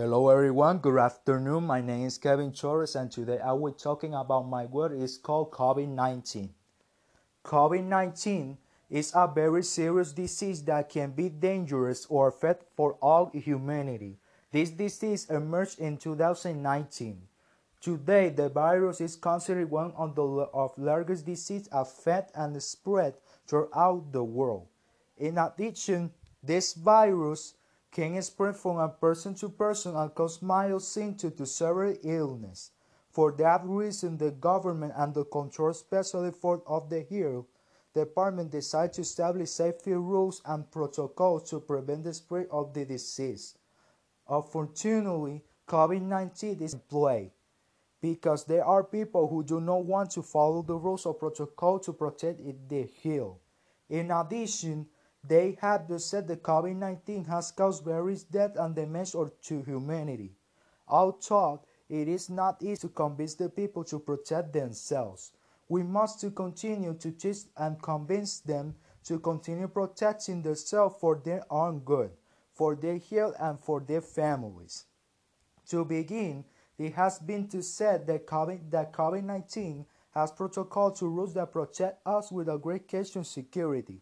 Hello everyone, good afternoon. My name is Kevin Torres and today I will be talking about my word is called COVID-19. COVID-19 is a very serious disease that can be dangerous or affect for all humanity. This disease emerged in 2019. Today, the virus is considered one of the of largest diseases affect and spread throughout the world. In addition, this virus can spread from a person to person and cause mild symptoms to severe illness. For that reason, the government and the Control Specialist for of the Health Department decided to establish safety rules and protocols to prevent the spread of the disease. Unfortunately, COVID-19 is play because there are people who do not want to follow the rules or protocol to protect the health. In addition, they have to said that COVID-19 has caused various death and damage to humanity. Although it is not easy to convince the people to protect themselves, we must to continue to teach and convince them to continue protecting themselves for their own good, for their health, and for their families. To begin, it has been to said that COVID-19 that COVID has protocol to rules that protect us with a great question security.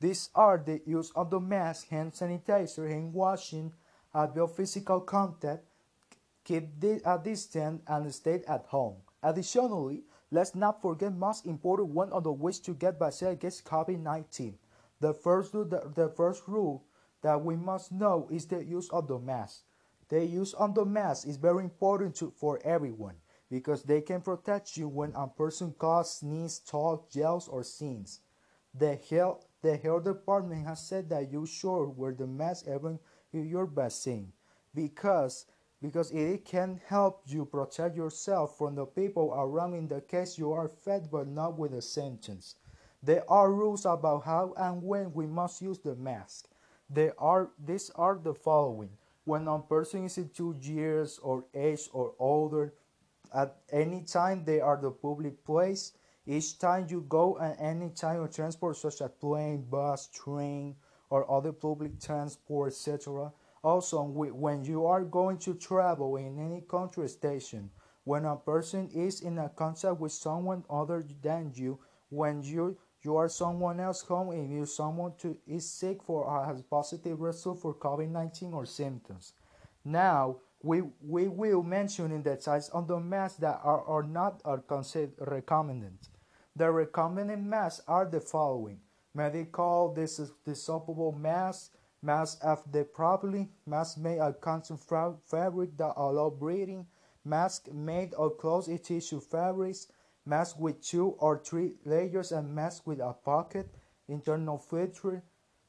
These are the use of the mask, hand sanitizer, hand washing, avoid physical contact, keep a uh, distance, and stay at home. Additionally, let's not forget most important one of the ways to get vaccinated against COVID-19. The first, the, the first rule that we must know is the use of the mask. The use of the mask is very important to, for everyone because they can protect you when a person coughs, sneezes, talks, yells, or sings. The health the health department has said that you should wear the mask even if you're vaccinated because because it can help you protect yourself from the people around in the case you are fed but not with the sentence. There are rules about how and when we must use the mask. There are these are the following. When a person is two years or age or older, at any time they are the public place, each time you go and any time of transport such as plane, bus, train, or other public transport, etc. Also, when you are going to travel in any country station, when a person is in a contact with someone other than you, when you you are someone else home and you someone to is sick for or has positive result for COVID-19 or symptoms. Now we we will mention in the size of the masks that are, are not are considered recommended. The recommended masks are the following. Medical dis dissolvable masks, masks the properly, masks made of cotton fabric that allow breathing, masks made of closed tissue fabrics, masks with two or three layers, and masks with a pocket, internal filter.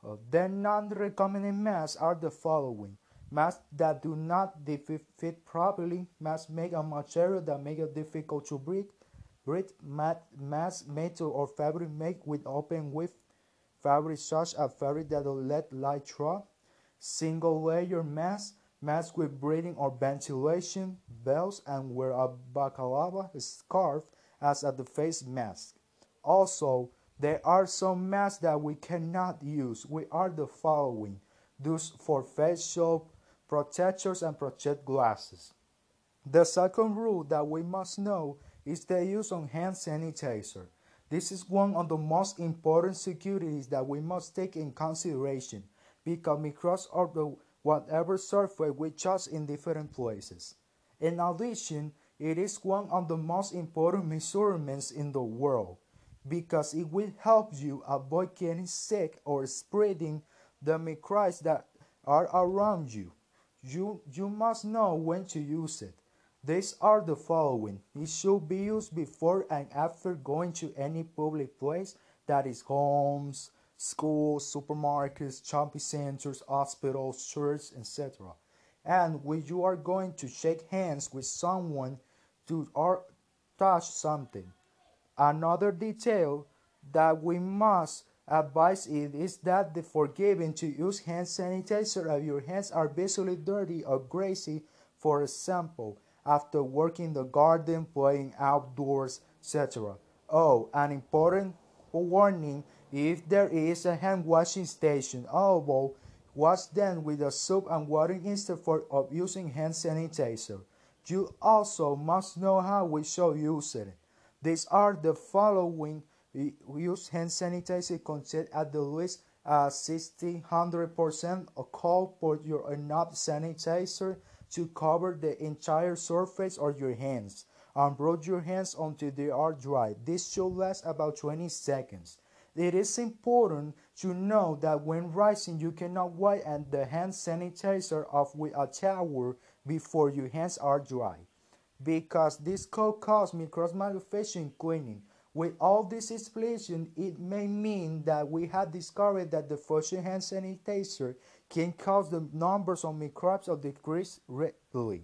Uh, the non-recommended masks are the following. Masks that do not fit properly, masks made of material that make it difficult to breathe, Mat, mass metal or fabric made with open weave fabric such as fabric that will let light through. Single layer mask, mask with breathing or ventilation, belts, and wear a balaclava scarf as a face mask. Also, there are some masks that we cannot use. We are the following. Those for facial protectors and protect glasses. The second rule that we must know is the use of hand sanitizer. This is one of the most important securities that we must take in consideration because microbes are the whatever surface we touch in different places. In addition, it is one of the most important measurements in the world because it will help you avoid getting sick or spreading the microbes that are around you. You, you must know when to use it. These are the following. It should be used before and after going to any public place, that is homes, schools, supermarkets, shopping centers, hospitals, churches, etc. And when you are going to shake hands with someone to or touch something. Another detail that we must advise it is that the forgiving to use hand sanitizer if your hands are visibly dirty or greasy, for example after working the garden, playing outdoors, etc. Oh, an important warning if there is a hand washing station, although Wash them with the soap and water instead of using hand sanitizer. You also must know how we should use it. These are the following use hand sanitizer contain at the least uh, 60 100% alcohol for your enough sanitizer to cover the entire surface of your hands and rub your hands until they are dry. This should last about 20 seconds. It is important to know that when rising, you cannot wipe the hand sanitizer off with a towel before your hands are dry, because this could cause malfunction cleaning. With all this explanation, it may mean that we have discovered that the Fossil hand sanitizer can cause the numbers of microbes to decrease rapidly.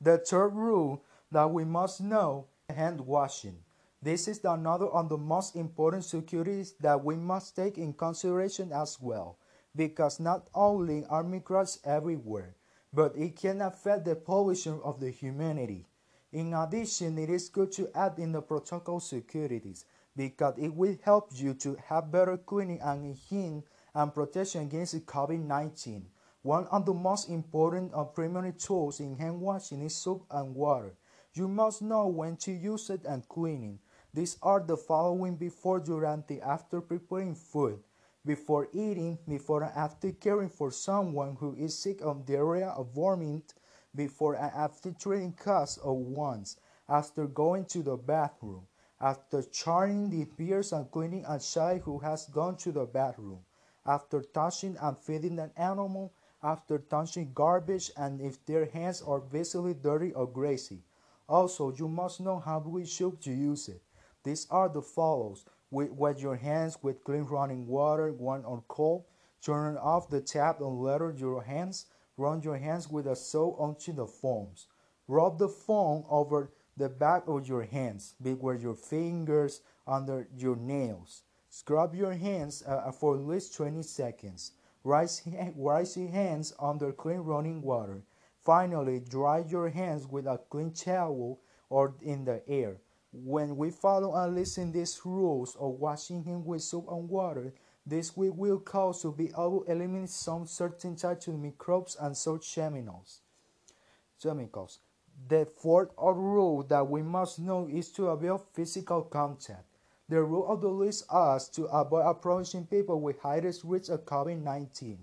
The third rule that we must know hand washing. This is another of the most important securities that we must take in consideration as well, because not only are microbes everywhere, but it can affect the pollution of the humanity. In addition, it is good to add in the protocol securities because it will help you to have better cleaning and hygiene and protection against COVID-19. One of the most important and primary tools in hand washing is soap and water. You must know when to use it and cleaning. These are the following before, during, and after preparing food. Before eating, before and after caring for someone who is sick of diarrhea or vomiting, before and after treating cuts or wounds, after going to the bathroom, after charring the beers and cleaning a child who has gone to the bathroom, after touching and feeding an animal, after touching garbage and if their hands are visibly dirty or greasy. Also, you must know how we should use it. These are the follows. Wet your hands with clean running water, one or cold. Turn off the tap and lather your hands. Run your hands with a soap onto the foams. Rub the foam over the back of your hands, between your fingers, under your nails. Scrub your hands uh, for at least 20 seconds. Rise your hands under clean running water. Finally, dry your hands with a clean towel or in the air. When we follow and listen these rules of washing hands with soap and water, this will cause to be able to eliminate some certain types of microbes and such chemicals. chemicals. The fourth rule that we must know is to avoid physical contact. The rule of the list us to avoid approaching people with highest risk of COVID-19.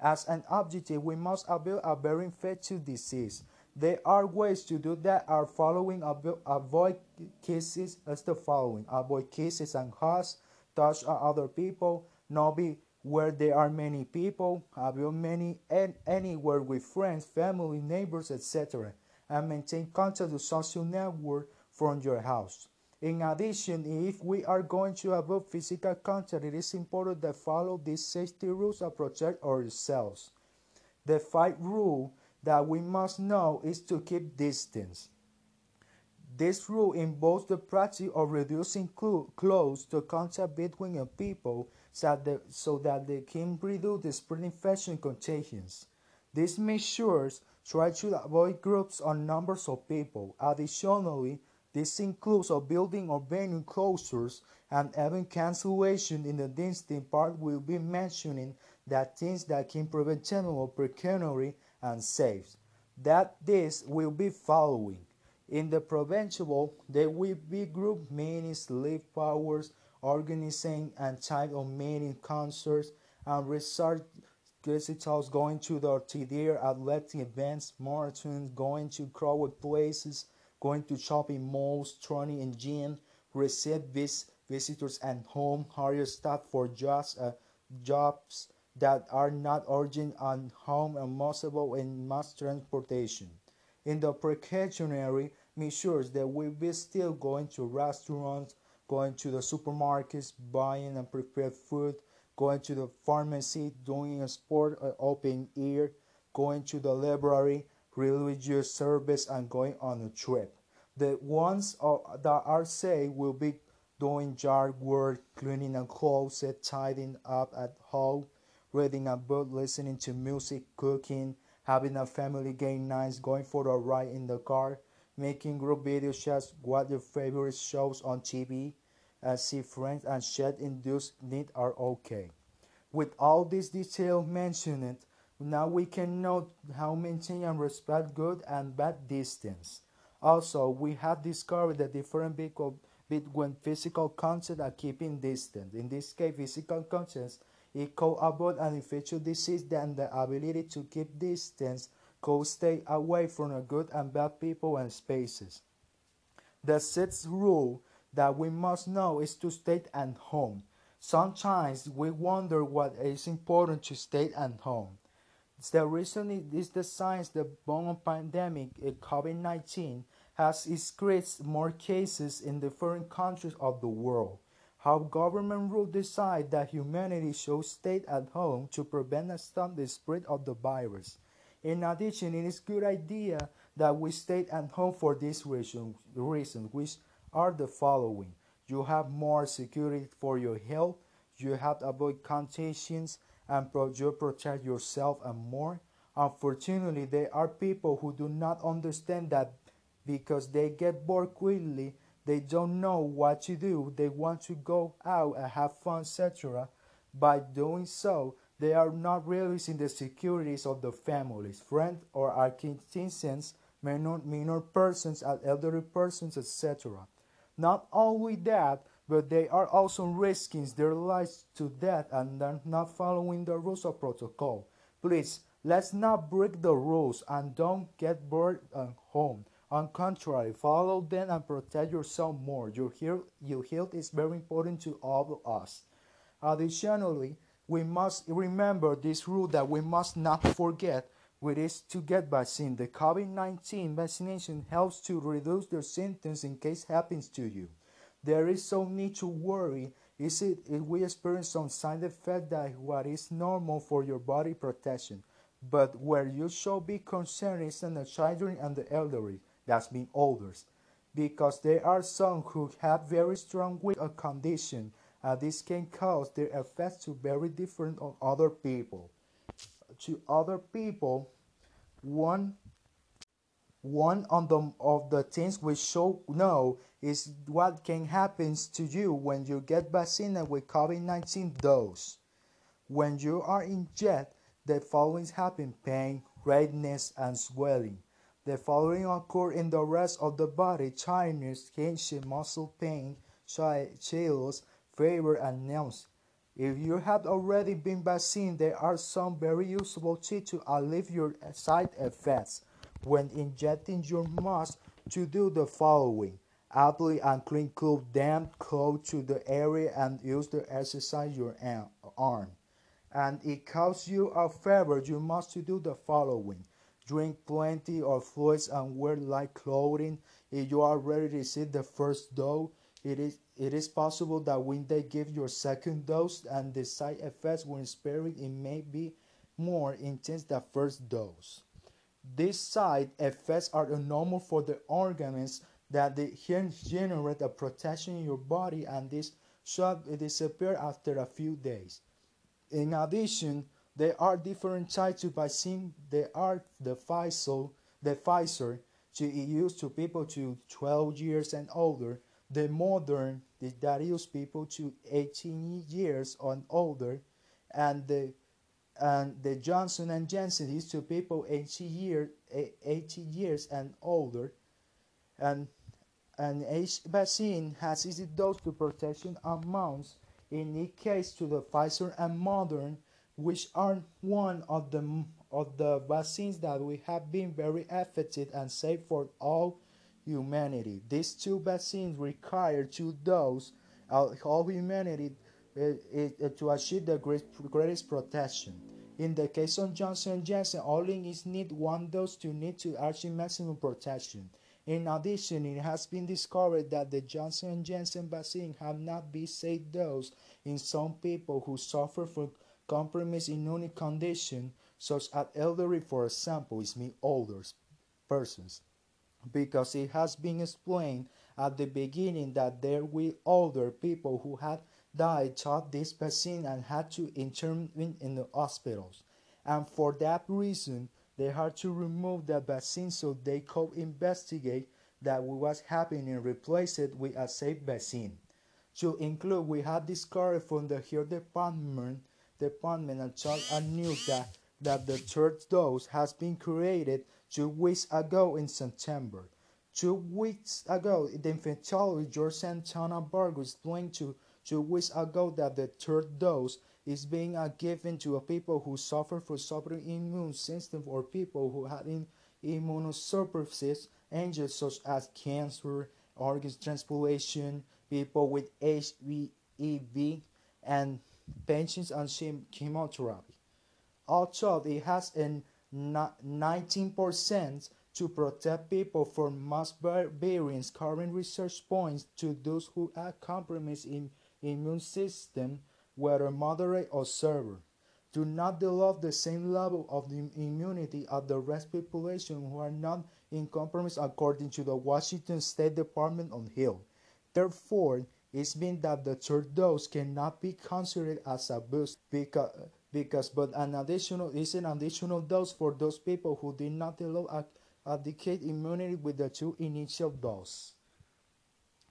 As an objective, we must avoid a very infectious disease. There are ways to do that are following avoid kisses as the following. Avoid kisses and hugs, touch other people, not be where there are many people, have many and anywhere with friends, family, neighbors, etc., and maintain contact with social network from your house. In addition, if we are going to avoid physical contact, it is important to follow these safety rules and protect ourselves. The fifth rule that we must know is to keep distance. This rule involves the practice of reducing close to contact between people so that, so that they can reduce the spread infection contagions. These measures try to avoid groups or numbers of people. Additionally, this includes a building or venue closures and even cancellation in the distinct part we'll be mentioning that things that can prevent general precautionary and safe. That this will be following. In the preventable, there will be group meetings, sleep powers, organizing and type of meeting concerts and research visitors going to the TDR athletic events, marathons, going to crowded places, going to shopping malls, training in gym, receive vis visitors and home, hire staff for just uh, jobs that are not urgent and home and possible in mass transportation. In the precautionary measures that we be still going to restaurants, going to the supermarkets, buying and prepared food, going to the pharmacy, doing a sport uh, open air, going to the library, religious service, and going on a trip. The ones uh, that are safe will be doing yard work, cleaning a closet, tidying up at home, reading a book, listening to music, cooking, having a family game night, going for a ride in the car, making group video chats, what your favorite shows on TV, uh, see friends and chat induced need are okay. With all this detail mentioned, now we can note how maintain and respect good and bad distance. Also, we have discovered the difference between physical contact and keeping distance. In this case, physical it could avoid an infectious disease than the ability to keep distance could stay away from a good and bad people and spaces. The sixth rule that we must know is to stay at home. Sometimes we wonder what is important to stay at home. The reason is the science the born pandemic, eh, COVID-19, has increased more cases in the foreign countries of the world. How government will decide that humanity should stay at home to prevent and stop the spread of the virus. In addition, it is good idea that we stay at home for this reason, reason, which are the following. You have more security for your health, you have avoid contagions, and you protect yourself and more. Unfortunately, there are people who do not understand that because they get bored quickly, they don't know what to do, they want to go out and have fun, etc. By doing so, they are not realizing the securities of the families, friends, or acquaintances, minor, minor persons, elderly persons, etc. Not only that, but they are also risking their lives to death and are not following the rules of protocol. Please, let's not break the rules and don't get bored at home. On contrary, follow them and protect yourself more. Your health, your health is very important to all of us. Additionally, we must remember this rule that we must not forget, which is to get vaccine. The COVID-19 vaccination helps to reduce the symptoms in case happens to you. There is no need to worry. Is it if we experience some side effect that what is normal for your body protection? But where you should be concerned is in the children and the elderly, that's being older, because there are some who have very strong weak condition uh, this can cause their effects to very different on other people. To other people, one one of the, of the things we should know is what can happen to you when you get vaccinated with COVID-19 dose. When you are injected, the following happen pain, redness, and swelling. The following occur in the rest of the body, tiredness, tension, muscle pain, chills, fever, and nausea. If you have already been vaccinated, there are some very useful tips to alleviate your side effects. When injecting, you must to do the following. Apply and clean cool damp cloth to the area and use the exercise your arm. And it causes you a fever, you must to do the following. Drink plenty of fluids and wear light clothing. If you already received the first dose, it is, it is possible that when they give your second dose and the side effects when sparing, it may be more intense than first dose. These side effects are normal for the organs that they generate a protection in your body and this should disappear after a few days. In addition, there are different types of vaccine. There are the Pfizer, the Pfizer to use to people to 12 years and older, the modern that use people to 18 years and older, and the and the Johnson and Johnson is to people 80 year 80 years and older, and and each vaccine has its dose to protection amounts. In each case, to the Pfizer and Modern, which are one of the of the vaccines that we have been very effective and safe for all humanity. These two vaccines require two doses of all humanity to achieve the greatest protection. In the case of Johnson & Johnson, only is need one dose to need to achieve maximum protection. In addition, it has been discovered that the Johnson & Johnson vaccine have not been safe dose in some people who suffer from compromised immune condition, such as elderly, for example, is me older persons because it has been explained at the beginning that there were older people who had died of this vaccine and had to intervene in the hospitals. And for that reason, they had to remove the vaccine so they could investigate that what was happening and replace it with a safe vaccine. To include, we have discovered from the health department Department and told a news that, that the third dose has been created two weeks ago in September. Two weeks ago, the infectologist George Santana Bargo explained to two weeks ago that the third dose is being given to people who suffer from suffering immune system or people who have in, immunosuppressive agents such as cancer, organ transplantation, people with HIV, and patients on chemotherapy. Although it has a 19% to protect people from mass variants, current research points to those who have compromised in immune system, whether moderate or severe, do not develop the same level of immunity as the rest population who are not in compromise according to the Washington State Department of Health. Therefore, it's means that the third dose cannot be considered as a boost because, because but an additional is an additional dose for those people who did not develop adequate immunity with the two initial doses.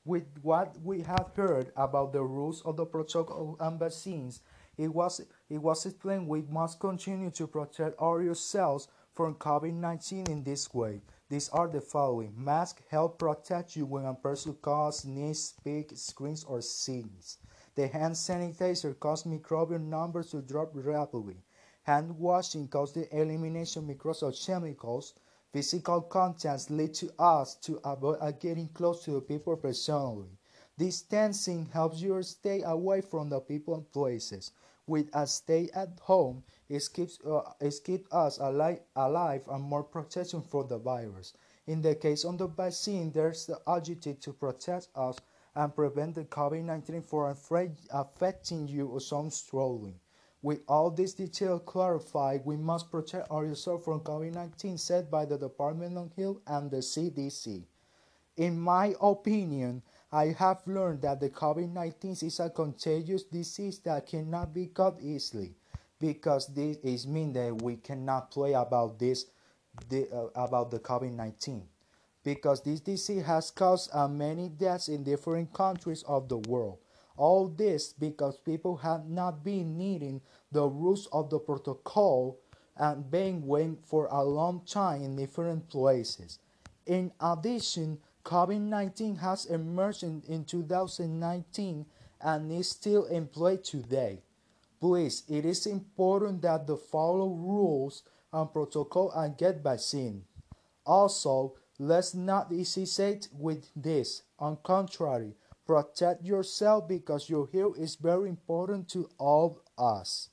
With what we have heard about the rules of the protocol and vaccines, it was, it was explained we must continue to protect ourselves from COVID-19 in this way. These are the following. Mask help protect you when a person coughs, sneezes, speaks, screams, or sings. The hand sanitizer causes microbial numbers to drop rapidly. Hand washing causes the elimination of microbial chemicals. Physical contacts lead to us to avoid getting close to the people personally. Distancing helps you stay away from the people and places. With a stay at home, it keeps, uh, it keeps us alive, alive and more protection from the virus. In the case of the vaccine, there's the objective to protect us and prevent the COVID-19 from affecting you so strongly. With all this detail clarified, we must protect ourselves from COVID-19 said by the Department of Health and the CDC. In my opinion, I have learned that the COVID-19 is a contagious disease that cannot be caught easily because this is mean that we cannot play about this the, uh, about the COVID-19 because this disease has caused uh, many deaths in different countries of the world. All this because people have not been needing the rules of the protocol and being waiting for a long time in different places. In addition, COVID-19 has emerged in, in 2019 and is still in play today. Please, it is important that the follow rules and protocol and get vaccine. Also, let's not hesitate with this. On contrary, protect yourself because your health is very important to all of us.